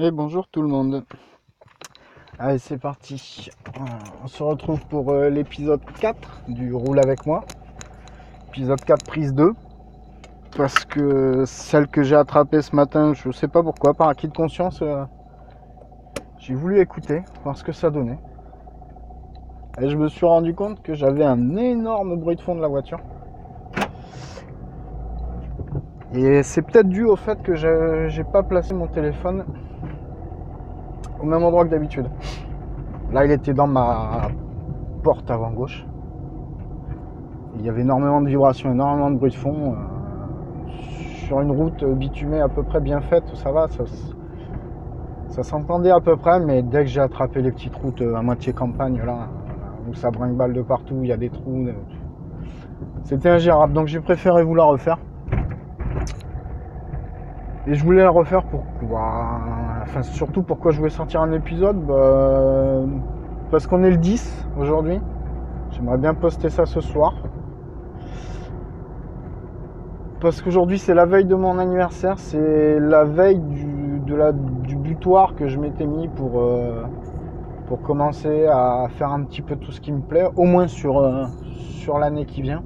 Et bonjour tout le monde. Allez, c'est parti. On se retrouve pour euh, l'épisode 4 du Roule avec moi. Épisode 4, prise 2. Parce que celle que j'ai attrapée ce matin, je sais pas pourquoi, par acquis de conscience, euh, j'ai voulu écouter, voir ce que ça donnait. Et je me suis rendu compte que j'avais un énorme bruit de fond de la voiture. Et c'est peut-être dû au fait que j'ai pas placé mon téléphone au même endroit que d'habitude. Là, il était dans ma porte avant gauche. Il y avait énormément de vibrations, énormément de bruit de fond. Euh, sur une route bitumée à peu près bien faite, ça va, ça, s'entendait à peu près, mais dès que j'ai attrapé les petites routes à moitié campagne, là, où ça brinque balle de partout, il y a des trous, euh, c'était ingérable. Donc j'ai préféré vous la refaire. Et je voulais la refaire pour. Enfin, surtout pourquoi je voulais sortir un épisode bah, Parce qu'on est le 10 aujourd'hui. J'aimerais bien poster ça ce soir. Parce qu'aujourd'hui c'est la veille de mon anniversaire, c'est la veille du, du butoir que je m'étais mis pour, euh, pour commencer à faire un petit peu tout ce qui me plaît, au moins sur, euh, sur l'année qui vient.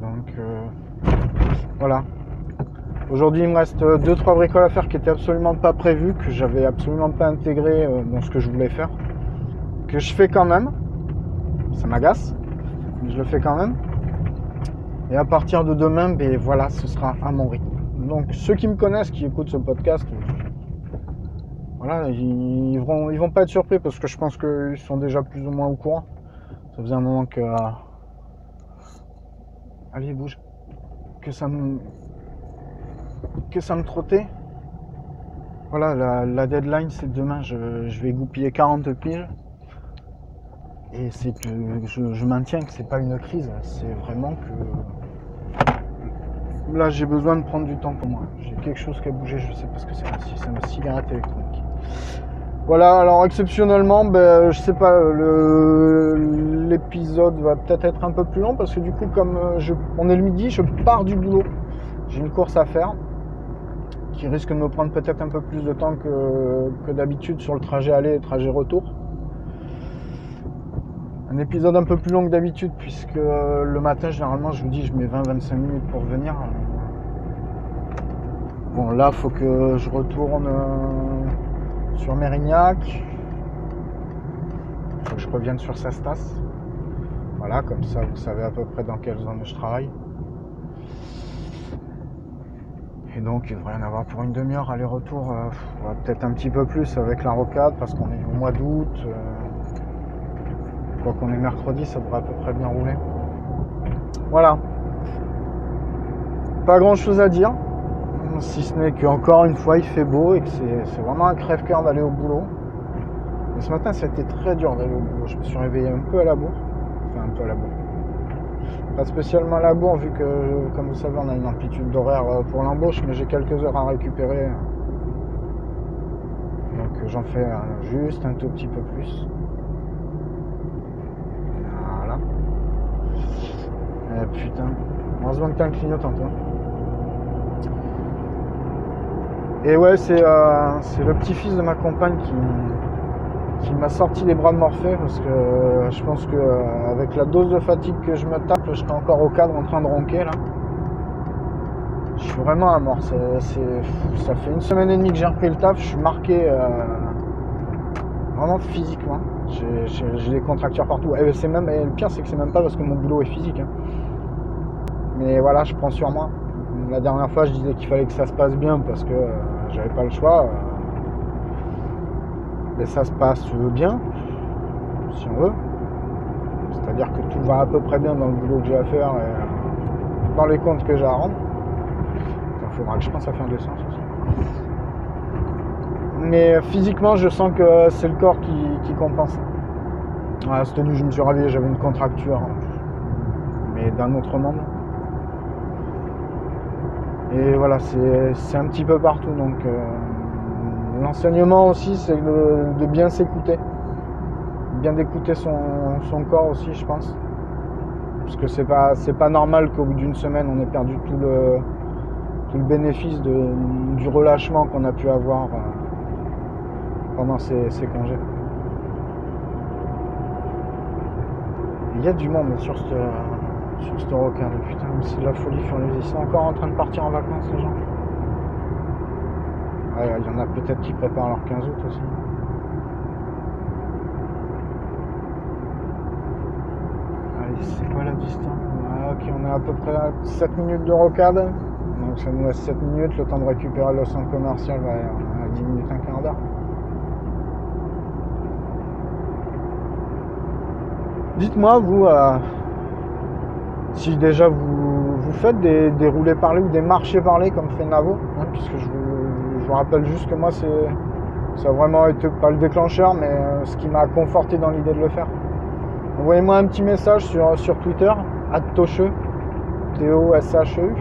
Donc euh, voilà, Aujourd'hui, il me reste 2-3 bricoles à faire qui n'étaient absolument pas prévues, que j'avais absolument pas intégré euh, dans ce que je voulais faire. Que je fais quand même. Ça m'agace, mais je le fais quand même. Et à partir de demain, ben voilà, ce sera à mon rythme. Donc ceux qui me connaissent, qui écoutent ce podcast, voilà, ils vont, ils vont pas être surpris parce que je pense qu'ils sont déjà plus ou moins au courant. Ça faisait un moment que. Euh, allez, bouge. Que ça me que ça me trottait. Voilà, la, deadline c'est demain, je, vais goupiller 40 piles. Et c'est que je, maintiens que c'est pas une crise, c'est vraiment que là j'ai besoin de prendre du temps pour moi. J'ai quelque chose qui a bougé, je sais pas ce que c'est, c'est ma cigarette électronique. Voilà, alors exceptionnellement, ben, je sais pas, l'épisode va peut-être être un peu plus long parce que du coup, comme euh, je, on est le midi, je pars du boulot. J'ai une course à faire qui risque de me prendre peut-être un peu plus de temps que, d'habitude sur le trajet aller et trajet retour. Un épisode un peu plus long que d'habitude puisque euh, le matin généralement je vous dis je mets 20-25 minutes pour venir. Bon là faut que je retourne euh, sur Mérignac. Faut que je revienne sur Sastas. Voilà, comme ça vous savez à peu près dans quelle zone je travaille. Et donc il devrait y en avoir pour une demi-heure aller-retour, euh, peut-être un petit peu plus avec la rocade parce qu'on est au mois d'août. Euh, quoi qu'on est mercredi, ça devrait à peu près bien rouler. Voilà. Pas grand chose à dire. Si ce n'est qu'encore une fois il fait beau et que c'est vraiment un crève-cœur d'aller au boulot. Mais ce matin ça a été très dur d'aller au boulot. Je me suis réveillé un peu à la bourre. Enfin un peu à la bourre pas spécialement la bourre, vu que, comme vous savez, on a une amplitude d'horaire euh, pour l'embauche, mais j'ai quelques heures à récupérer. Donc j'en fais euh, juste un tout petit peu plus. Voilà. Eh, putain. Heureusement que t'as un clignotant, toi. Et ouais, c'est euh, le petit-fils de ma compagne qui, qui m'a sorti les bras de Morphée parce que euh, je pense que euh, avec la dose de fatigue que je me tape, je serai encore au cadre en train de ronquer là. Je suis vraiment à mort. ça fait une semaine et demie que j'ai repris le taf, je suis marqué euh, vraiment physiquement. J'ai des contractures partout. Et, même, le pire c'est que c'est même pas parce que mon boulot est physique. Hein. Mais voilà, je prends sur moi. La dernière fois je disais qu'il fallait que ça se passe bien parce que j'avais pas le choix mais ça se passe bien, si on veut. C'est-à-dire que tout va à peu près bien dans le boulot que j'ai à faire et dans les comptes que j'ai à rendre. Il faudra que je pense à faire des sens aussi. Mais physiquement, je sens que c'est le corps qui, compense. À cette nuit, je me suis réveillé, j'avais une contracture, mais d'un autre monde. Et voilà, c'est un petit peu partout, donc euh, L'enseignement aussi, c'est de, bien s'écouter. Bien d'écouter son, corps aussi, je pense. Parce que c'est pas, pas normal qu'au bout d'une semaine, on ait perdu tout le, bénéfice du relâchement qu'on a pu avoir euh, pendant ces, congés. Il y a du monde sur ce sur ce rocade, putain, c'est de la folie furieuse. Ils sont encore en train de partir en vacances, les gens. Il y en a peut-être qui préparent leur 15 août aussi. Allez, c'est quoi la distance? Ah, Ok, on est à peu près à 7 minutes de rocade. Donc ça nous laisse 7 minutes, le temps de récupérer le centre commercial va à 10 minutes, un quart d'heure. Dites-moi, vous, euh, si déjà vous, vous faites des, des roulés parlés ou des marchés parlés comme fait Navo, hein, puisque je vous, je vous rappelle juste que moi, c'est, ça a vraiment été pas le déclencheur, mais euh, ce qui m'a conforté dans l'idée de le faire. Envoyez-moi un petit message sur, sur Twitter, Tocheux, T-O-S-H-E-U.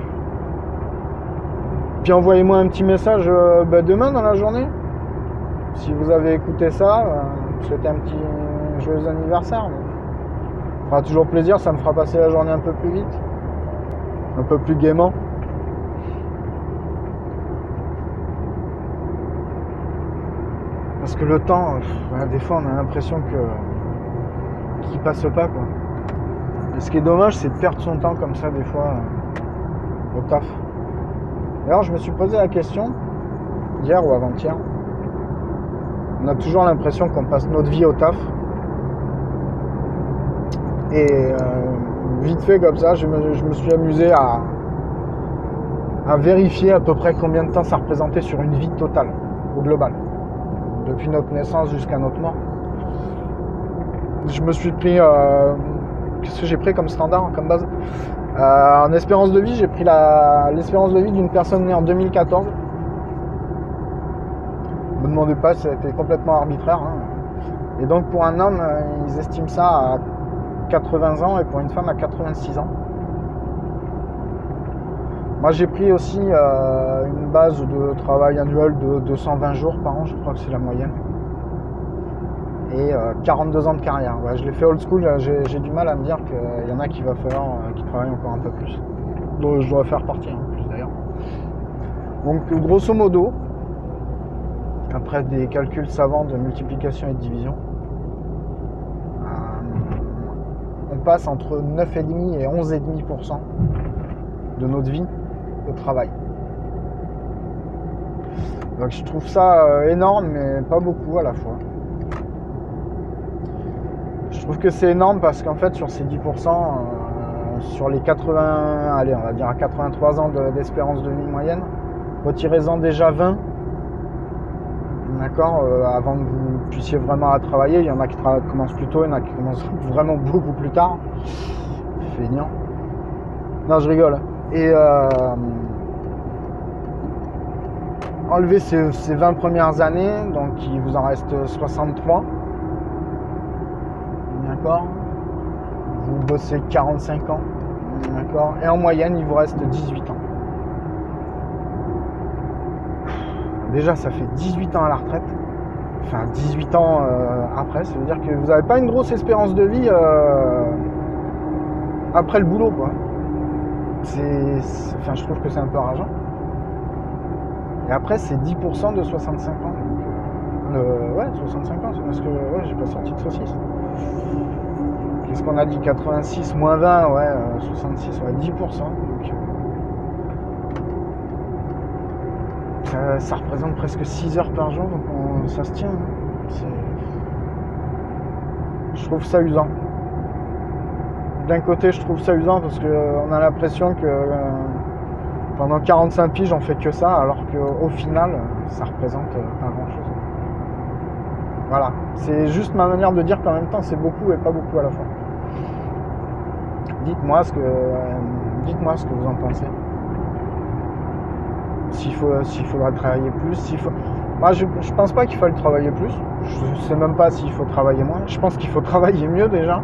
Puis envoyez-moi un petit message euh, bah, demain dans la journée. Si vous avez écouté ça, euh, souhaitez un petit joyeux anniversaire. Ça fera toujours plaisir, ça me fera passer la journée un peu plus vite, un peu plus gaiement. Parce que le temps, pff, des fois on a l'impression que qu'il passe pas. Et ce qui est dommage, c'est de perdre son temps comme ça des fois euh, au taf. D'ailleurs, je me suis posé la question hier ou avant-hier. On a toujours l'impression qu'on passe notre vie au taf. Et euh, vite fait comme ça, je me, je me suis amusé à, à vérifier à peu près combien de temps ça représentait sur une vie totale, au global. Depuis notre naissance jusqu'à notre mort. Je me suis pris. euh, Qu'est-ce que j'ai pris comme standard, comme base? Euh, En espérance de vie, j'ai pris l'espérance de vie d'une personne née en 2014. Ne me demandez pas, été complètement arbitraire. hein. Et donc pour un homme, euh, ils estiment ça à 80 ans et pour une femme à 86 ans. Moi j'ai pris aussi euh, une base de travail annuel de 220 jours par an, je crois que c'est la moyenne. Et euh, 42 ans de carrière. Je l'ai fait old school, euh, j'ai du mal à me dire qu'il y en a qui va falloir euh, qui travaillent encore un peu plus. Donc je dois faire partie en plus d'ailleurs. Donc grosso modo, après des calculs savants de multiplication et de division, euh, on passe entre 9,5 et 11,5% de notre vie travail. Donc je trouve ça euh, énorme, mais pas beaucoup à la fois. Je trouve que c'est énorme parce qu'en fait, sur ces 10%, euh, sur les 80, allez, on va dire à 83 ans de- d'espérance de, vie moyenne, retirez-en déjà 20, d'accord, euh, avant que vous puissiez vraiment à travailler. Il y en a qui commencent plus tôt, il y en a qui commencent vraiment beaucoup plus tard. Feignant. Non, je rigole. Et euh, enlevez ces, ces 20 premières années, donc il vous en reste 63. D'accord? Vous bossez 45 ans. D'accord? Et en moyenne, il vous reste 18 ans. Déjà, ça fait 18 ans à la retraite. Enfin, 18 ans euh, après, ça veut dire que vous n'avez pas une grosse espérance de vie euh, après le boulot, quoi. C'est, enfin, je trouve que c'est un peu rageant. Et après, c'est 10% de 65 ans. Euh, ouais, 65 ans, c'est parce que ouais, j'ai pas sorti de saucisse. Qu'est-ce qu'on a dit 86 moins 20, ouais, euh, 66, ouais, 10%. Donc, euh, ça, représente presque 6 heures par jour, donc on- ça se tient. hein. Je trouve ça usant. D'un côté, je trouve ça usant parce qu'on a l'impression que euh, pendant 45 piges, on fait que ça, alors qu'au final, ça représente euh, pas grand-chose. Voilà, c'est juste ma manière de dire qu'en même temps, c'est beaucoup et pas beaucoup à la fois. Dites-moi ce que, euh, vous en pensez. S'il faut, faudra travailler plus, s'il faut. Moi, je, pense pas qu'il faille travailler plus. Je sais même pas s'il faut travailler moins. Je pense qu'il faut travailler mieux déjà.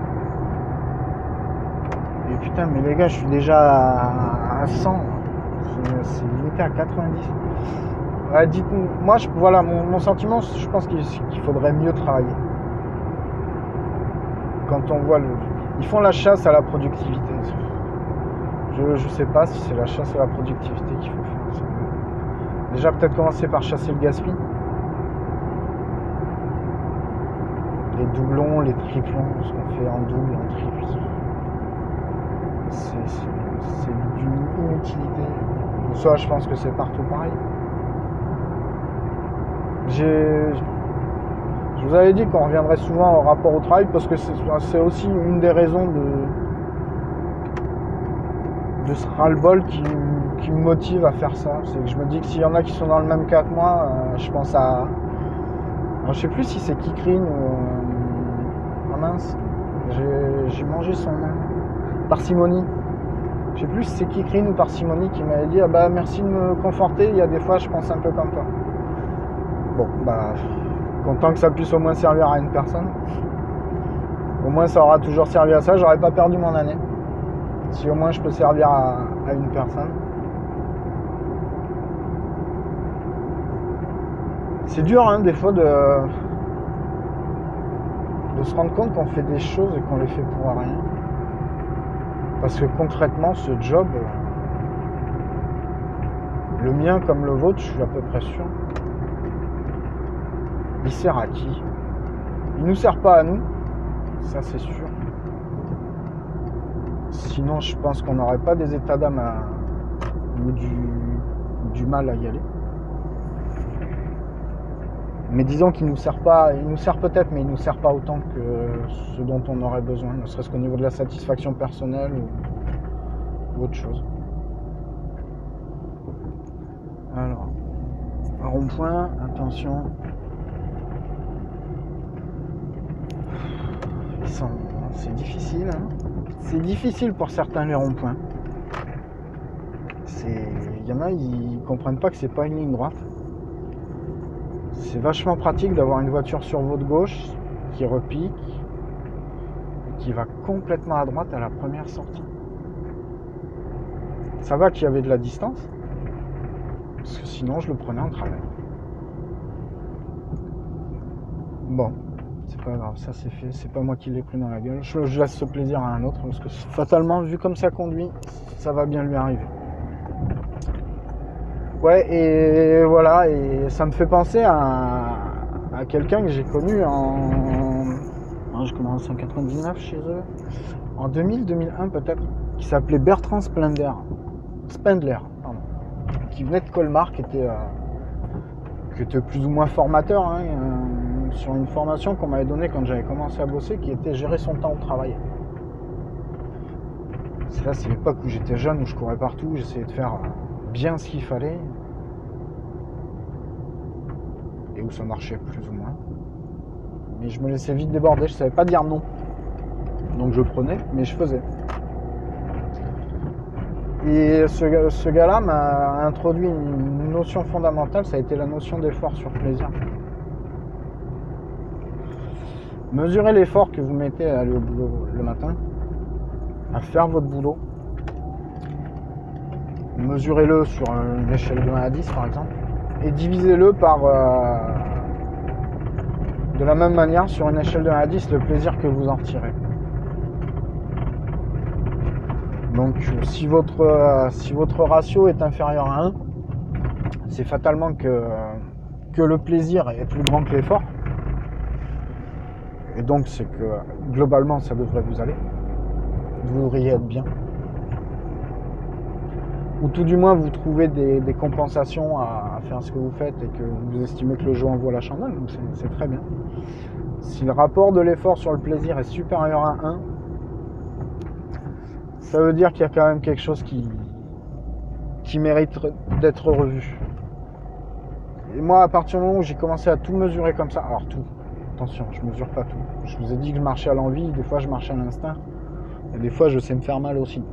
Putain, mais les gars, je suis déjà à, à 100. C'est- limité à 90. Ouais, dites moi, je, voilà, mon, sentiment, je pense qu'il qu'il faudrait mieux travailler. Quand on voit le. Ils font la chasse à la productivité. Je, je sais pas si c'est la chasse à la productivité qu'il faut faire. Déjà, peut-être commencer par chasser le gaspillage. les doublons, les triplons, ce qu'on fait en double, en triple. C'est d'une inutilité. Ça, je pense que c'est partout pareil. Je vous avais dit qu'on reviendrait souvent au rapport au travail parce que c'est aussi une des raisons de, de ce ras-le-bol qui, me motive à faire ça. C'est que je me dis que s'il y en a qui sont dans le même cas que moi, euh, je pense à. Je sais plus si c'est Kikrine ou. Ah mince, j'ai mangé son nom. Parcimonie. Je sais plus si c'est Kikrine ou Parcimonie qui m'avait dit Ah bah merci de me conforter, il y a des fois je pense un peu comme toi. Bon, bah. Content que ça puisse au moins servir à une personne. Au moins ça aura toujours servi à ça, j'aurais pas perdu mon année. Si au moins je peux servir à, une personne. C'est dur hein, des fois de, de se rendre compte qu'on fait des choses et qu'on les fait pour rien. Parce que concrètement, ce job, le mien comme le vôtre, je suis à peu près sûr, il sert à qui? Il nous sert pas à nous, ça c'est sûr. Sinon, je pense qu'on n'aurait pas des états d'âme ou du, mal à y aller. Mais disons qu'il nous sert pas, il nous sert peut-être, mais il nous sert pas autant que ce dont on aurait besoin, ne serait-ce qu'au niveau de la satisfaction personnelle ou, autre chose. Alors, rond-point, attention. C'est difficile, hein c'est difficile pour certains les ronds-points. Il y en a, ils comprennent pas que c'est pas une ligne droite. C'est vachement pratique d'avoir une voiture sur votre gauche qui repique et qui va complètement à droite à la première sortie. Ça va qu'il y avait de la distance, parce que sinon je le prenais en travers. Bon, c'est pas grave, ça c'est fait, c'est pas moi qui l'ai pris dans la gueule. Je, laisse ce plaisir à un autre parce que fatalement, vu comme ça conduit, ça va bien lui arriver. Ouais, et voilà, et ça me fait penser à, quelqu'un que j'ai connu en. je commence en 99 chez eux, en 2000-2001 peut-être, qui s'appelait Bertrand Splendler. Spendler, pardon. Qui venait de Colmar, qui était, euh, qui était plus ou moins formateur. Hein, euh, sur une formation qu'on m'avait donnée quand j'avais commencé à bosser qui était gérer son temps au travail. C'est là, c'est l'époque où j'étais jeune, où je courais partout, j'essayais de faire bien ce qu'il fallait. Et où ça marchait plus ou moins. Mais je me laissais vite déborder, je savais pas dire non. Donc je prenais, mais je faisais. Et ce, gars-là m'a introduit une notion fondamentale, ça a été la notion d'effort sur plaisir. Mesurez l'effort que vous mettez à aller au boulot le matin, à faire votre boulot. Mesurez-le sur une échelle de 1 à 10 par exemple. Et divisez-le par, euh, de la même manière, sur une échelle de 1 à 10, le plaisir que vous en retirez. Donc si votre, euh, si votre ratio est inférieur à 1, c'est fatalement que, que le plaisir est plus grand que l'effort. Et donc, c'est que globalement, ça devrait vous aller. Vous devriez être bien. Ou tout du moins, vous trouvez des, compensations à, faire ce que vous faites et que vous estimez que le jeu envoie la chandelle. Donc, c'est très bien. Si le rapport de l'effort sur le plaisir est supérieur à 1, ça veut dire qu'il y a quand même quelque chose qui, qui mérite d'être revu. Et moi, à partir du moment où j'ai commencé à tout mesurer comme ça, alors tout, attention, je mesure pas tout. Je vous ai dit que je marchais à l'envie, des fois je marche à l'instinct, et des fois je sais me faire mal aussi.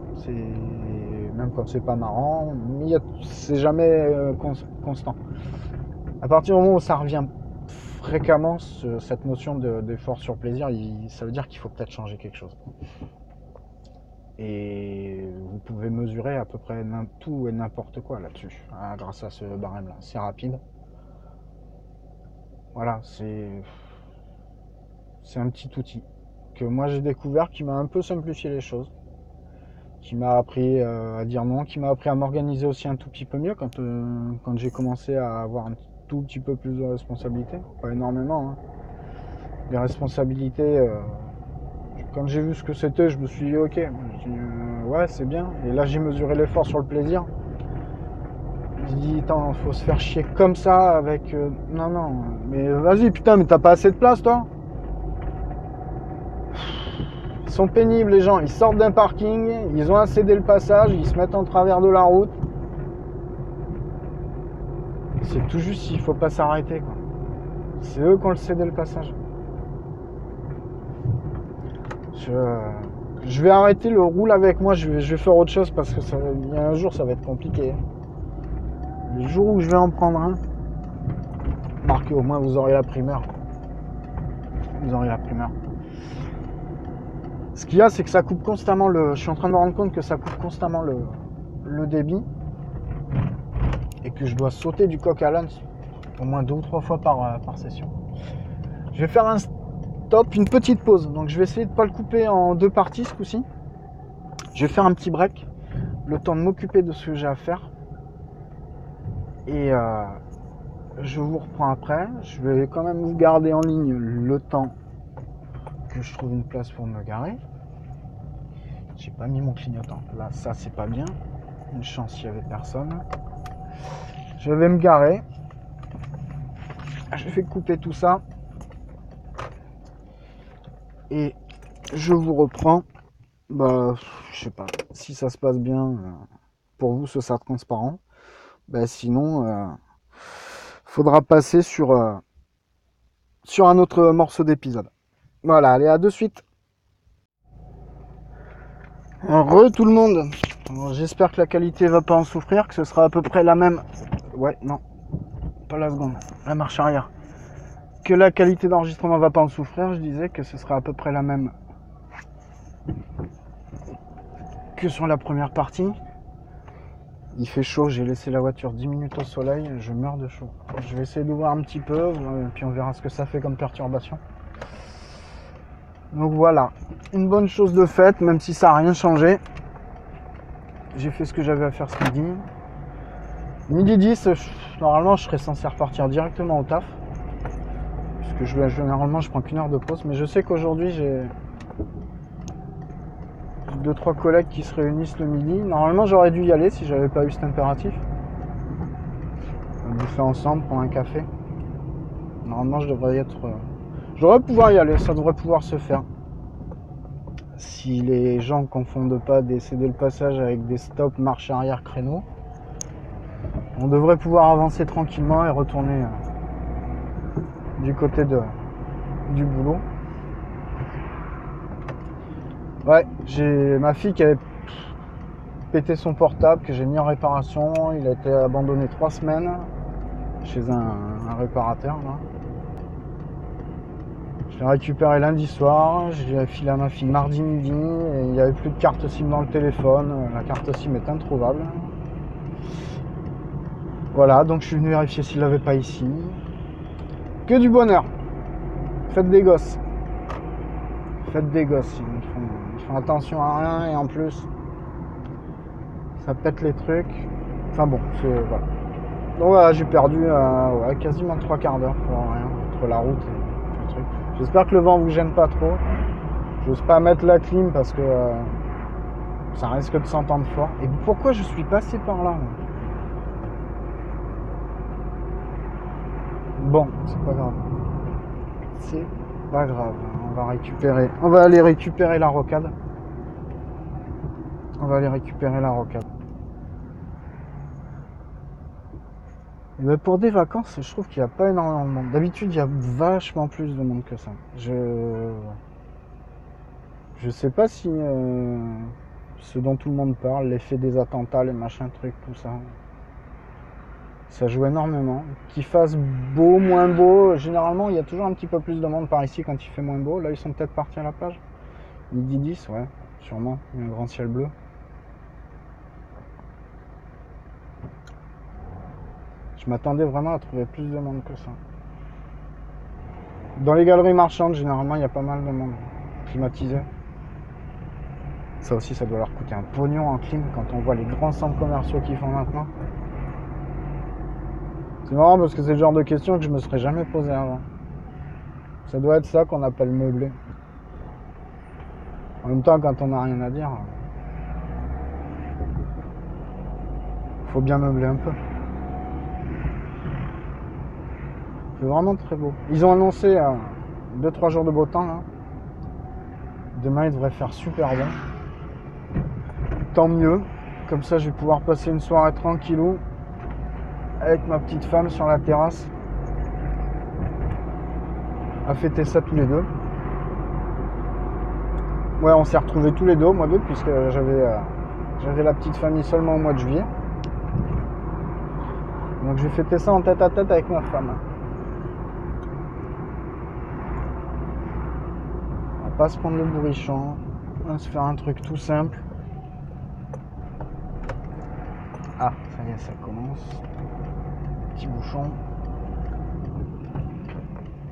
Même quand c'est pas marrant, mais c'est jamais euh, constant. À partir du moment où ça revient fréquemment, cette notion d'effort sur plaisir, ça veut dire qu'il faut peut-être changer quelque chose. Et vous pouvez mesurer à peu près tout et n'importe quoi là-dessus, hein, grâce à ce barème-là. C'est rapide. Voilà, c'est c'est un petit outil que moi j'ai découvert qui m'a un peu simplifié les choses, qui m'a appris euh, à dire non, qui m'a appris à m'organiser aussi un tout petit peu mieux quand, euh, quand j'ai commencé à avoir un tout petit peu plus de responsabilité, pas énormément, hein. les responsabilités. euh, quand j'ai vu ce que c'était, je me suis dit ok, ouais c'est bien. Et là j'ai mesuré l'effort sur le plaisir. Je dis attends, faut se faire chier comme ça avec. non non, mais vas-y putain, mais t'as pas assez de place toi? Ils sont pénibles les gens, ils sortent d'un parking, ils ont céder le passage, ils se mettent en travers de la route. C'est tout juste il faut pas s'arrêter. C'est eux qui ont le cédé le passage. Je, vais arrêter le roule avec moi, je vais, faire autre chose parce que y a un jour ça va être compliqué. Le jour où je vais en prendre un, marquez au moins vous aurez la primeur. Vous aurez la primeur. Ce qu'il y a, c'est que ça coupe constamment le. Je suis en train de me rendre compte que ça coupe constamment le, débit. Et que je dois sauter du coq à l'âne au moins deux ou trois fois par, euh, session. Je vais faire un stop, une petite pause. Donc je vais essayer de ne pas le couper en deux parties ce coup-ci. Je vais faire un petit break. Le temps de m'occuper de ce que j'ai à faire. Et euh, je vous reprends après. Je vais quand même vous garder en ligne le temps que je trouve une place pour me garer. J'ai pas mis mon clignotant. Là, ça c'est pas bien. Une chance, il n'y avait personne. Je vais me garer. Je vais couper tout ça. Et je vous reprends. Bah, je sais pas. Si ça se passe bien, euh, pour vous, ce sera transparent. Bah, sinon, euh, faudra passer sur, euh, sur un autre morceau d'épisode. Voilà, allez, à de suite. Re tout le monde. J'espère que la qualité va pas en souffrir, que ce sera à peu près la même. Ouais, non, pas la seconde, la marche arrière. Que la qualité d'enregistrement va pas en souffrir, je disais que ce sera à peu près la même que sur la première partie. Il fait chaud, j'ai laissé la voiture 10 minutes au soleil, je meurs de chaud. Je vais essayer d'ouvrir un petit peu, euh, puis on verra ce que ça fait comme perturbation. Donc voilà, une bonne chose de faite, même si ça n'a rien changé. J'ai fait ce que j'avais à faire ce midi. Midi 10, je- normalement je serais censé repartir directement au taf. Puisque je, vais- généralement je prends qu'une heure de pause. Mais je sais qu'aujourd'hui j'ai deux trois collègues qui se réunissent le midi. Normalement j'aurais dû y aller si j'avais pas eu cet impératif. On bouffer ensemble, prendre un café. Normalement je devrais y être. Je devrais pouvoir y aller, ça devrait pouvoir se faire. Si les gens confondent pas décéder le passage avec des stops marche arrière créneau, on devrait pouvoir avancer tranquillement et retourner euh, du côté de, du boulot. Ouais, j'ai ma fille qui avait pété son portable, que j'ai mis en réparation. Il a été abandonné trois semaines chez un, un réparateur. Là. Je l'ai récupéré lundi soir, je l'ai filé à ma fille mardi midi, et il n'y avait plus de carte SIM dans le téléphone, la carte SIM est introuvable. Voilà, donc je suis venu vérifier s'il l'avait pas ici. Que du bonheur. Faites des gosses. Faites des gosses, ils font, ils font attention à rien et en plus, ça pète les trucs. Enfin bon, c'est voilà. Donc voilà, j'ai perdu euh, quasiment trois quarts d'heure pour rien, entre la route et. J'espère que le vent vous gêne pas trop. J'ose pas mettre la clim parce que euh, ça risque de s'entendre fort. Et pourquoi je suis passé par là Bon, c'est pas grave. C'est pas grave. On va récupérer. On va aller récupérer la rocade. On va aller récupérer la rocade. Et ben pour des vacances, je trouve qu'il n'y a pas énormément de monde. D'habitude, il y a vachement plus de monde que ça. Je. Je sais pas si euh, ce dont tout le monde parle, l'effet des attentats, les machins trucs, tout ça. Ça joue énormément. Qu'il fasse beau, moins beau, généralement il y a toujours un petit peu plus de monde par ici quand il fait moins beau. Là ils sont peut-être partis à la plage. Midi 10, ouais, sûrement. Il y a un grand ciel bleu. Je m'attendais vraiment à trouver plus de monde que ça. Dans les galeries marchandes, généralement il y a pas mal de monde climatisé. Ça aussi, ça doit leur coûter un pognon en clim quand on voit les grands centres commerciaux qu'ils font maintenant. C'est marrant parce que c'est le genre de question que je me serais jamais posé avant. Ça doit être ça qu'on appelle meubler. En même temps, quand on n'a rien à dire, faut bien meubler un peu. C'est vraiment très beau. Ils ont annoncé 2-3 jours de beau temps. Demain il devrait faire super bon. Tant mieux. Comme ça je vais pouvoir passer une soirée tranquillou avec ma petite femme sur la terrasse. À fêter ça tous les deux. Ouais, on s'est retrouvés tous les deux au mois d'août puisque j'avais euh, j'avais la petite famille seulement au mois de juillet. Donc j'ai fêté ça en tête à tête avec ma femme. On va pas se prendre le bourrichon. On va se faire un truc tout simple. Ah, ça y est, ça commence. Petit bouchon.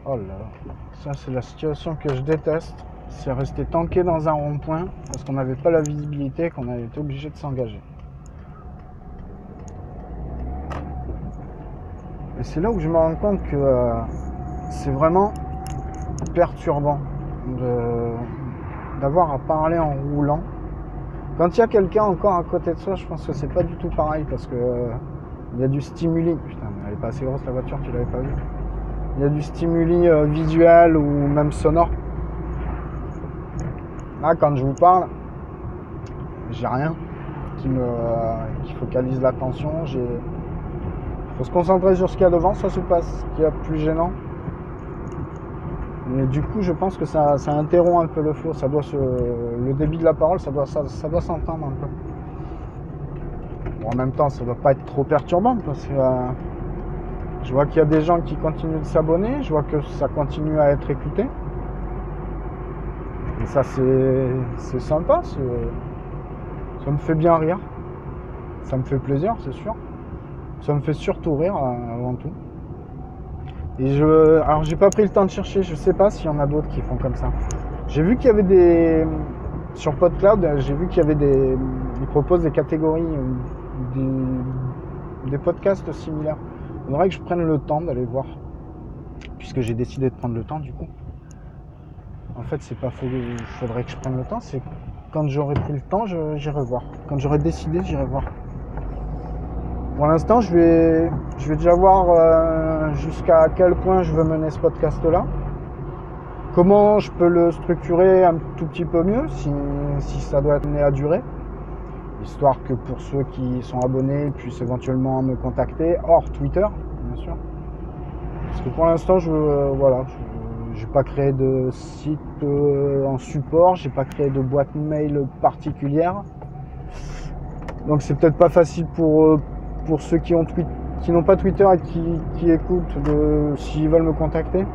Oh là là. Ça c'est la situation que je déteste c'est resté tanké dans un rond-point parce qu'on n'avait pas la visibilité qu'on avait été obligé de s'engager. Et c'est là où je me rends compte que euh, c'est vraiment perturbant d'avoir à parler en roulant. Quand il y a quelqu'un encore à côté de soi, je pense que c'est pas du tout pareil parce que il y a du stimuli. Putain, elle est pas assez grosse la voiture, tu l'avais pas vu. Il y a du stimuli euh, visuel ou même sonore Là, quand je vous parle, j'ai rien qui me qui focalise l'attention. Il faut se concentrer sur ce qu'il y a devant, ça se passe, ce qui est plus gênant. Mais du coup, je pense que ça, interrompt un peu le flow. Ça doit se, le débit de la parole, ça doit, ça, doit s'entendre un peu. en même temps, ça doit pas être trop perturbant parce que euh, je vois qu'il y a des gens qui continuent de s'abonner. Je vois que ça continue à être écouté. Et ça, c'est sympa. Ça me fait bien rire. Ça me fait plaisir, c'est sûr. Ça me fait surtout rire euh, avant tout. Je, alors j'ai pas pris le temps de chercher, je sais pas s'il y en a d'autres qui font comme ça. J'ai vu qu'il y avait des sur PodCloud, j'ai vu qu'il y avait des ils proposent des catégories des, des podcasts similaires. Il faudrait que je prenne le temps d'aller voir puisque j'ai décidé de prendre le temps du coup. En fait, c'est pas faux. Il faudrait que je prenne le temps. C'est quand j'aurai pris le temps, j'irai voir. Quand j'aurai décidé, j'irai voir. Pour l'instant, je vais, je vais déjà voir euh, jusqu'à quel point je veux mener ce podcast-là. Comment je peux le structurer un tout petit peu mieux, si, ça doit être à durer. Histoire que pour ceux qui sont abonnés puissent éventuellement me contacter hors Twitter, bien sûr. Parce que pour l'instant, je, euh, voilà, j'ai pas créé de site euh, en support, j'ai pas créé de boîte mail particulière. Donc c'est peut-être pas facile pour, euh, pour ceux qui ont qui n'ont pas Twitter et qui, écoutent s'ils veulent me contacter.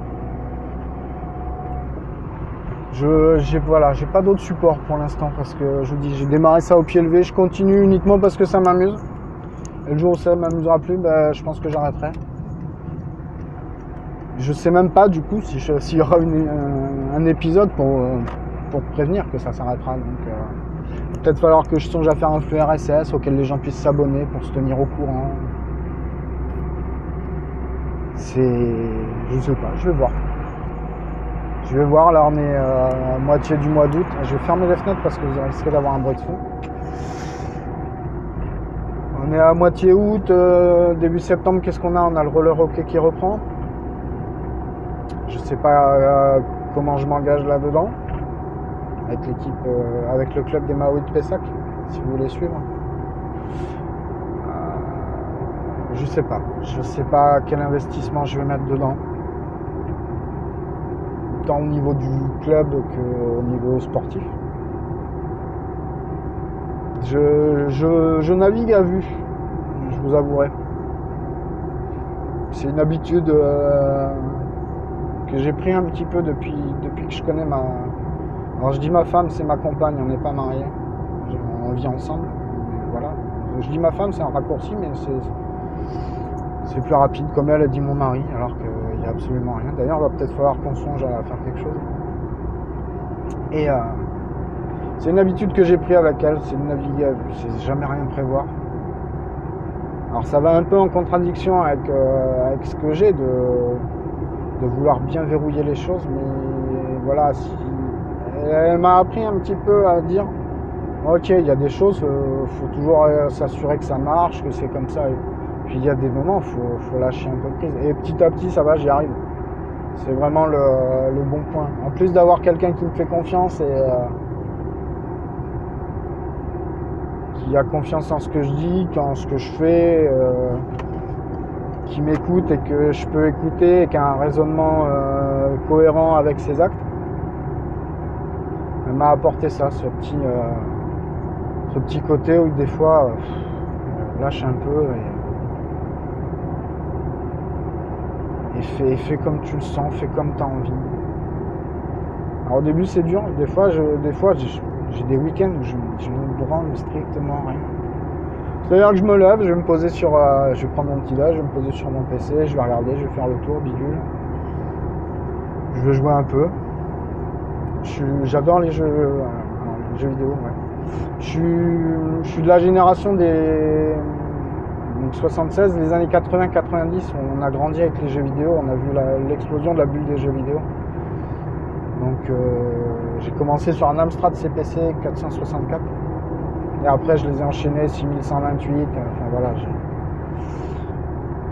Je j'ai voilà, j'ai pas d'autre support pour l'instant parce que je vous dis j'ai démarré ça au pied levé, je continue uniquement parce que ça m'amuse. Et le jour où ça m'amusera plus, ben, je pense que j'arrêterai. Je sais même pas du coup s'il y aura un, épisode pour, pour prévenir que ça s'arrêtera. Euh, peut-être falloir que je songe à faire un flux RSS auquel les gens puissent s'abonner pour se tenir au courant. C'est. Je sais pas, je vais voir. Je vais voir, là on est euh, à moitié du mois d'août. Je vais fermer les fenêtres parce que vous risquez d'avoir un bruit de fond. On est à moitié août, début septembre, qu'est-ce qu'on a? On a le roller hockey qui reprend. Je sais pas euh, comment je m'engage là-dedans. Avec l'équipe, euh, avec le club des Maoris de Pessac, si vous voulez suivre. Euh, je sais pas. Je sais pas quel investissement je vais mettre dedans. Tant au niveau du club qu'au niveau sportif. Je, navigue à vue, je vous avouerai. C'est une habitude que j'ai pris un petit peu depuis, depuis que je connais ma. Alors je dis ma femme, c'est ma compagne, on n'est pas mariés. On vit ensemble. Voilà. Je dis ma femme, c'est un raccourci, mais c'est plus rapide. Comme elle a dit mon mari, alors qu'il n'y a absolument rien. D'ailleurs, il va peut-être falloir qu'on songe à faire quelque chose. Et euh, c'est une habitude que j'ai pris avec elle, c'est de naviguer à vue, c'est jamais rien prévoir. Alors ça va un peu en contradiction avec, euh, avec ce que j'ai de de vouloir bien verrouiller les choses, mais voilà, si, elle m'a appris un petit peu à dire ok, il y a des choses, il euh, faut toujours s'assurer que ça marche, que c'est comme ça. Puis il y a des moments, il faut, lâcher un peu de prise. Et petit à petit, ça va, j'y arrive. C'est vraiment le, bon point. En plus d'avoir quelqu'un qui me fait confiance et euh, qui a confiance en ce que je dis, en ce que je fais, qui m'écoute et que je peux écouter et qui a un raisonnement cohérent avec ses actes elle m'a apporté ça, ce petit, ce petit côté où des fois, euh, lâche un peu et, fais, fais, comme tu le sens, fais comme tu as envie. Alors au début c'est dur, des fois, je, des fois j'ai des week-ends où je, ne branle strictement rien. C'est-à-dire que je me lève, je vais me poser sur. Euh, je vais prendre mon petit là, je vais me poser sur mon PC, je vais regarder, je vais faire le tour, bidule. Je vais jouer un peu. J'adore les jeux, euh, les jeux vidéo, ouais. Je suis, de la génération des 76, les années 80-90, on a grandi avec les jeux vidéo, on a vu l'explosion de la bulle des jeux vidéo. Donc euh, j'ai commencé sur un Amstrad CPC 464 et après je les ai enchaînés 6128, euh, enfin voilà.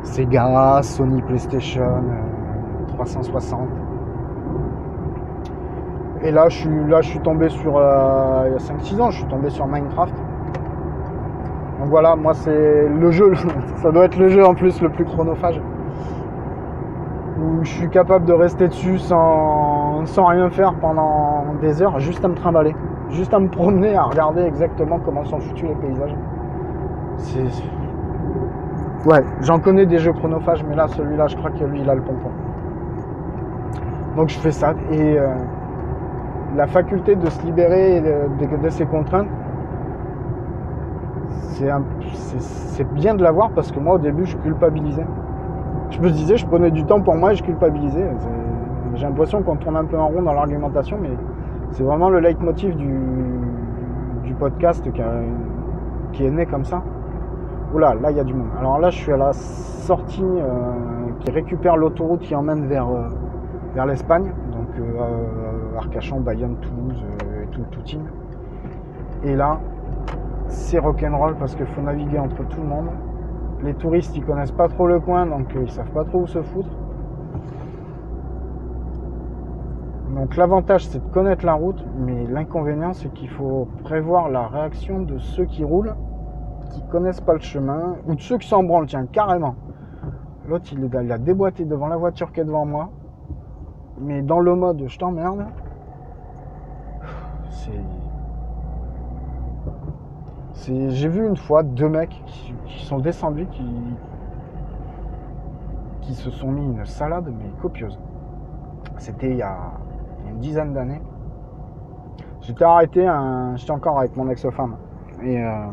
Sega, Sony PlayStation 360. Euh, et là, je suis, là, je suis tombé sur. Il y a 5-6 ans, je suis tombé sur Minecraft. Donc voilà, moi, c'est le jeu. Ça doit être le jeu en plus le plus chronophage. Où je suis capable de rester dessus sans, rien faire pendant des heures, juste à me trimballer. Juste à me promener, à regarder exactement comment sont foutus les paysages. Ouais, j'en connais des jeux chronophages, mais là, celui-là, je crois que lui, il a le pompon. Donc je fais ça. Et. Euh, la faculté de se libérer de, ses contraintes, c'est bien de l'avoir parce que moi au début je culpabilisais. Je me disais, je prenais du temps pour moi et je culpabilisais. J'ai l'impression qu'on tourne un peu en rond dans l'argumentation, mais c'est vraiment le leitmotiv du, podcast qui, est né comme ça. Oula, là il y a du monde. Alors là je suis à la sortie euh, qui récupère l'autoroute qui emmène vers, euh, l'Espagne. Euh, Arcachon, Bayonne, Toulouse et tout le tout. Et là, c'est rock'n'roll parce qu'il faut naviguer entre tout le monde. Les touristes, ils connaissent pas trop le coin, donc euh, ils savent pas trop où se foutre. Donc l'avantage, c'est de connaître la route, mais l'inconvénient, c'est qu'il faut prévoir la réaction de ceux qui roulent, qui connaissent pas le chemin, ou de ceux qui s'en branlent, tiens, carrément. L'autre, il, il a déboîté devant la voiture qui est devant moi mais dans le mode je t'emmerde, c'est. J'ai vu une fois deux mecs qui, sont descendus, qui, se sont mis une salade, mais copieuse. C'était il, y a une dizaine d'années. J'étais arrêté, j'étais encore avec mon ex-femme. Et euh,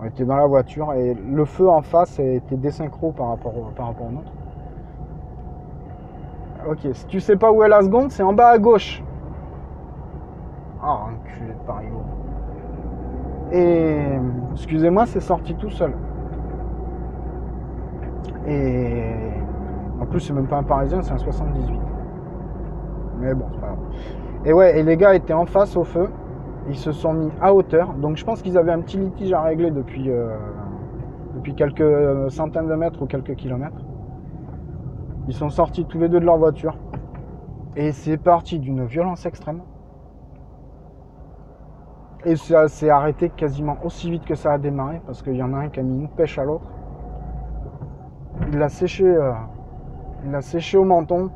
on était dans la voiture et le feu en face était désynchro par rapport, par rapport au nôtre. Ok, si tu sais pas où est la seconde, c'est en bas à gauche. Ah, oh, enculé de Paris. Et excusez-moi, c'est sorti tout seul. Et en plus, c'est même pas un parisien, c'est un 78. Mais bon, c'est pas grave. Et ouais, et les gars étaient en face au feu. Ils se sont mis à hauteur. Donc je pense qu'ils avaient un petit litige à régler depuis, euh, depuis quelques centaines de mètres ou quelques kilomètres. Ils sont sortis tous les deux de leur voiture. Et c'est parti d'une violence extrême. Et ça s'est arrêté quasiment aussi vite que ça a démarré, parce qu'il y en a un qui a mis une pêche à l'autre. Il l'a séché, euh, il l'a séché au menton,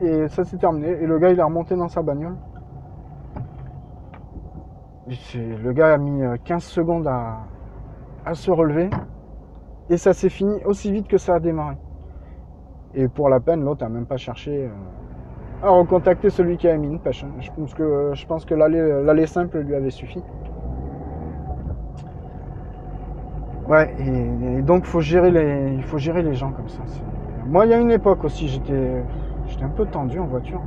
et ça s'est terminé. Et le gars, il est remonté dans sa bagnole. le gars a mis 15 euh, secondes à, se relever, et ça s'est fini aussi vite que ça a démarré. Et pour la peine, l'autre n'a même pas cherché euh, à recontacter celui qui a mis une pêche. Je pense que, je pense que l'aller simple lui avait suffi. Ouais, et, donc faut gérer les, il faut gérer les gens comme ça. Moi, il y a une époque aussi, j'étais, j'étais un peu tendu en voiture.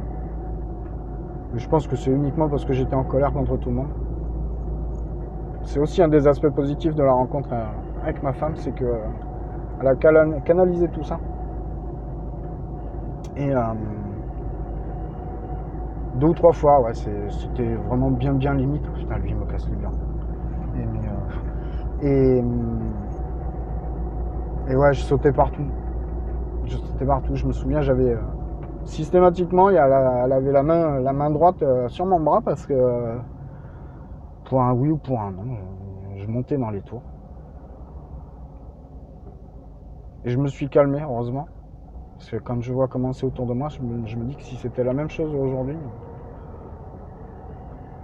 Mais je pense que c'est uniquement parce que j'étais en colère contre tout le monde. C'est aussi un des aspects positifs de la rencontre euh, avec ma femme, c'est que elle a canalisé tout ça. Et euh, deux ou trois fois, ouais, c'était vraiment bien bien limite. Putain, lui il me casse le bien. Et, et, et, ouais, je sautais partout. Je sautais partout. Je me souviens, j'avais systématiquement, elle, avait la main, la main droite sur mon bras parce que pour un oui ou pour un non, je montais dans les tours. Et je me suis calmé, heureusement. Parce que quand je vois comment c'est autour de moi, je me, dis que si c'était la même chose aujourd'hui,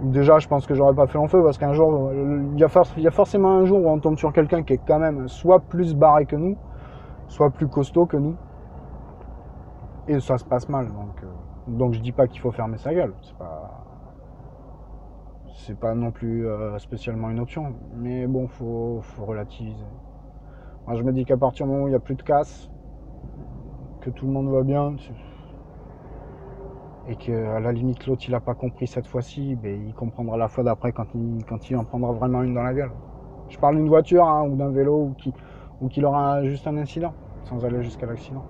déjà je pense que j'aurais pas fait long feu parce qu'un jour, il y, a forcément un jour où on tombe sur quelqu'un qui est quand même soit plus barré que nous, soit plus costaud que nous. Et ça se passe mal. Donc, euh, donc je dis pas qu'il faut fermer sa gueule. C'est pas c'est pas non plus euh, spécialement une option. Mais bon, faut, faut relativiser. Moi, je me dis qu'à partir du moment où il n'y a plus de casse, que tout le monde va bien, et qu'à la limite l'autre il n'a pas compris cette fois-ci, ben, il comprendra la fois d'après quand il, en prendra vraiment une dans la gueule. Je parle d'une voiture hein, ou d'un vélo ou qu'il aura juste un incident, sans aller jusqu'à l'accident.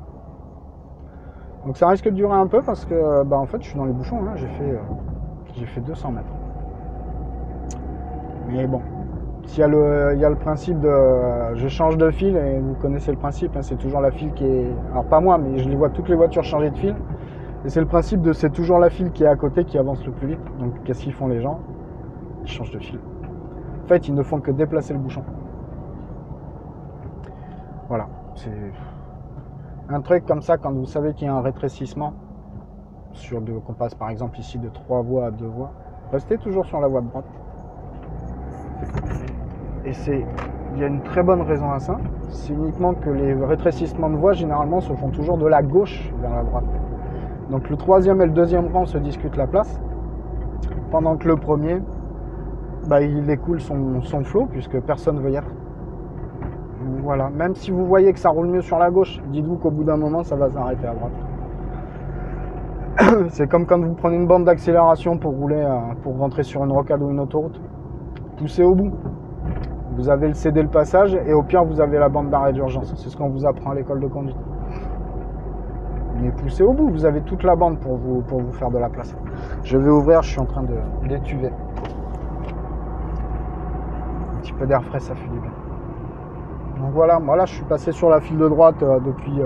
Donc ça risque de durer un peu parce que bah, en fait je suis dans les bouchons, hein. j'ai fait, euh, fait 200 mètres. Mais bon, il y, a le, il y a le principe de je change de fil et vous connaissez le principe, hein, c'est toujours la file qui est. Alors pas moi, mais je les vois toutes les voitures changer de fil. Et c'est le principe de c'est toujours la file qui est à côté qui avance le plus vite. Donc qu'est-ce qu'ils font les gens? Ils changent de fil. En fait, ils ne font que déplacer le bouchon. Voilà. C'est un truc comme ça quand vous savez qu'il y a un rétrécissement sur de qu'on passe par exemple ici de trois voies à deux voies. Restez toujours sur la voie de droite. Et c'est, il y a une très bonne raison à ça. C'est uniquement que les rétrécissements de voie, généralement, se font toujours de la gauche vers la droite. Donc le troisième et le deuxième rang se discutent la place, pendant que le premier, bah, il écoule son, flot, puisque personne ne veut y être. Voilà, même si vous voyez que ça roule mieux sur la gauche, dites-vous qu'au bout d'un moment, ça va s'arrêter à droite. C'est comme quand vous prenez une bande d'accélération pour rouler, euh, pour rentrer sur une rocade ou une autoroute. Poussez au bout. Vous avez le cédé le passage et au pire vous avez la bande d'arrêt d'urgence. C'est ce qu'on vous apprend à l'école de conduite. Mais au bout, vous avez toute la bande pour vous, pour vous faire de la place. Je vais ouvrir, je suis en train de d'étuver. Un petit peu d'air frais, ça fait du bien. Donc voilà, moi là je suis passé sur la file de droite euh, depuis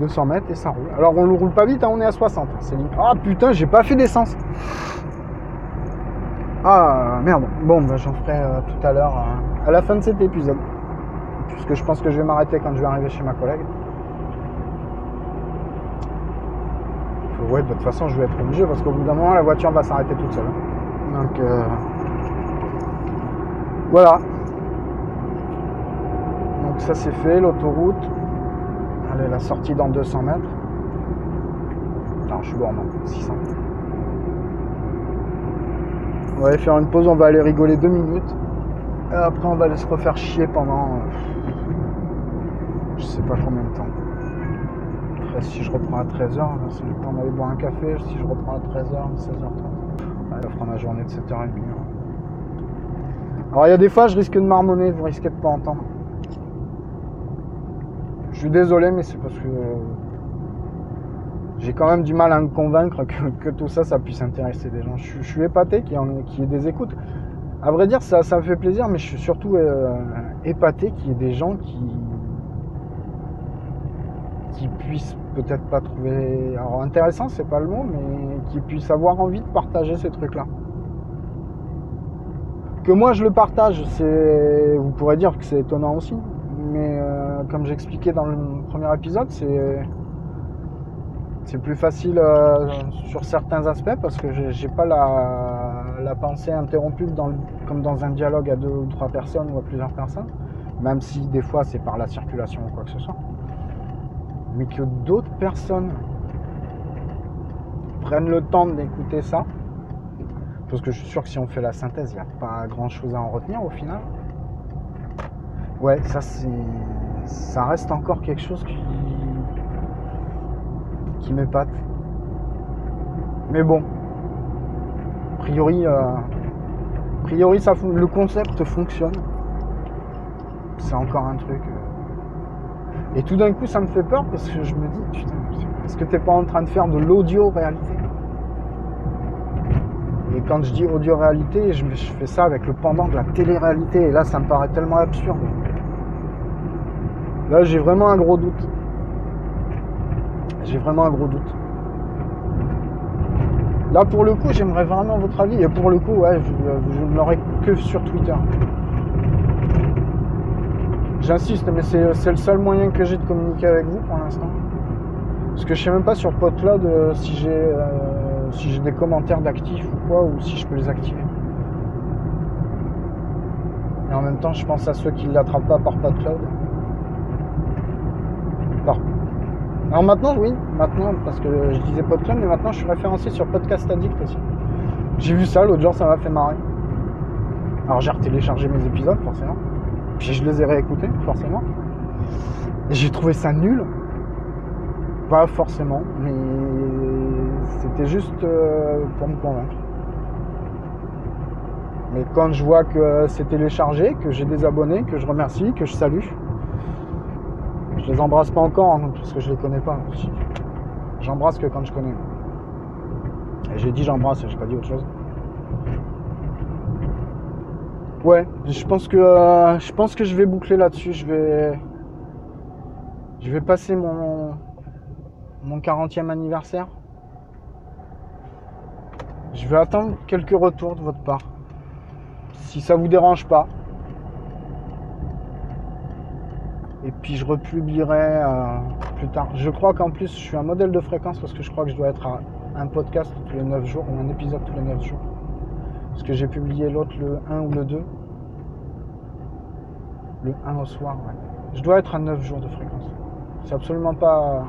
200 euh, mètres et ça roule. Alors on ne roule pas vite, hein, on est à 60. Ah putain, j'ai pas fait d'essence. Ah merde, bon bah, j'en ferai euh, tout à l'heure à la fin de cet épisode. Puisque je pense que je vais m'arrêter quand je vais arriver chez ma collègue. Ouais, de toute façon je vais être obligé parce qu'au bout d'un moment la voiture va s'arrêter toute seule. Donc euh, voilà. Donc ça c'est fait, l'autoroute. Allez, la sortie dans 200 mètres. Non, je suis non, 600. On va aller faire une pause, on va aller rigoler deux minutes. Et après, on va aller se refaire chier pendant. Euh, je sais pas combien de temps. Si je reprends à 13h, c'est le temps d'aller boire un café. Si je reprends à 13h, 16h30. Ouais, ça fera ma journée de 7h30. Alors, il y a des fois, je risque de marmonner, vous risquez de pas entendre. Je suis désolé, mais c'est parce que j'ai quand même du mal à me convaincre que, tout ça, ça puisse intéresser des gens. Je, suis épaté qu'il y, ait des écoutes. À vrai dire, ça, me fait plaisir, mais je suis surtout euh, épaté qu'il y ait des gens qui puissent peut-être pas trouver. Alors, intéressant, c'est pas le mot, mais qui puissent avoir envie de partager ces trucs-là. Que moi je le partage, c'est. Vous pourrez dire que c'est étonnant aussi. Mais euh, comme j'expliquais dans le premier épisode, c'est c'est plus facile euh, sur certains aspects parce que j'ai pas la, pensée interrompue comme dans un dialogue à deux ou trois personnes ou à plusieurs personnes, même si des fois c'est par la circulation ou quoi que ce soit. Mais que d'autres personnes prennent le temps d'écouter ça, parce que je suis sûr que si on fait la synthèse, il n'y a pas grand chose à en retenir au final. Ouais, ça c'est. Ça reste encore quelque chose qui, qui m'épate. Mais bon, a priori, euh, priori ça, le concept fonctionne. C'est encore un truc. Et tout d'un coup, ça me fait peur parce que je me dis, putain, Est-ce que tu n'es pas en train de faire de l'audio-réalité Et quand je dis audio-réalité, je, je fais ça avec le pendant de la télé-réalité. Et là, ça me paraît tellement absurde. Là, j'ai vraiment un gros doute. J'ai vraiment un gros doute. Là, pour le coup, j'aimerais vraiment votre avis. Et pour le coup, ouais, je, ne l'aurai que sur Twitter. J'insiste, mais c'est le seul moyen que j'ai de communiquer avec vous pour l'instant. Parce que je sais même pas sur PodCloud euh, si j'ai euh, si j'ai des commentaires d'actifs ou quoi, ou si je peux les activer. Et en même temps, je pense à ceux qui ne l'attrapent pas par PodCloud. Alors maintenant, oui, maintenant, parce que je disais PodCloud, mais maintenant je suis référencé sur Podcast Addict aussi. J'ai vu ça l'autre jour, ça m'a fait marrer. Alors j'ai retéléchargé mes épisodes, forcément. Je les ai réécoutés, forcément. Et j'ai trouvé ça nul. Pas forcément, mais c'était juste euh, pour me convaincre. Mais quand je vois que c'est téléchargé, que j'ai des abonnés, que je remercie, que je salue, je les embrasse pas encore, hein, parce que je les connais pas. J'embrasse que quand je connais. Et j'ai dit j'embrasse, j'ai pas dit autre chose. Ouais, je pense que euh, je pense que je vais boucler là-dessus. Je vais je vais passer mon mon 40e anniversaire. Je vais attendre quelques retours de votre part. Si ça vous dérange pas, Et puis je republierai euh, plus tard. Je crois qu'en plus je suis un modèle de fréquence parce que je crois que je dois être à un podcast tous les 9 jours ou un épisode tous les 9 jours. Parce que j'ai publié l'autre le 1 ou le 2. Le 1 au soir, ouais. Je dois être à 9 jours de fréquence. C'est absolument pas.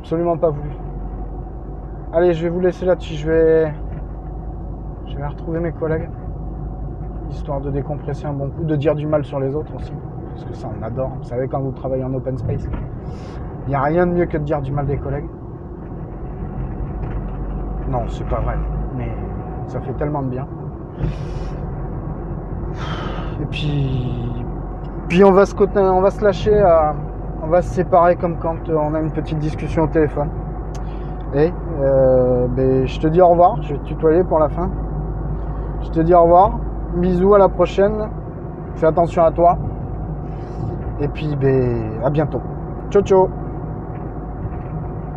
Absolument pas voulu. Allez, je vais vous laisser là-dessus. Je vais. Je vais retrouver mes collègues. Histoire de décompresser un bon coup, de dire du mal sur les autres aussi parce que ça on adore. Vous savez, quand vous travaillez en open space, il n'y a rien de mieux que de dire du mal des collègues. Non, c'est pas vrai, ça fait tellement de bien. Et puis, puis on va se on va se lâcher, on va se séparer comme quand on a une petite discussion au téléphone. Et euh, ben, je te dis au revoir, je vais te tutoyer pour la fin. Je te dis au revoir, bisous à la prochaine, fais attention à toi. Et puis, ben, à bientôt. Ciao, ciao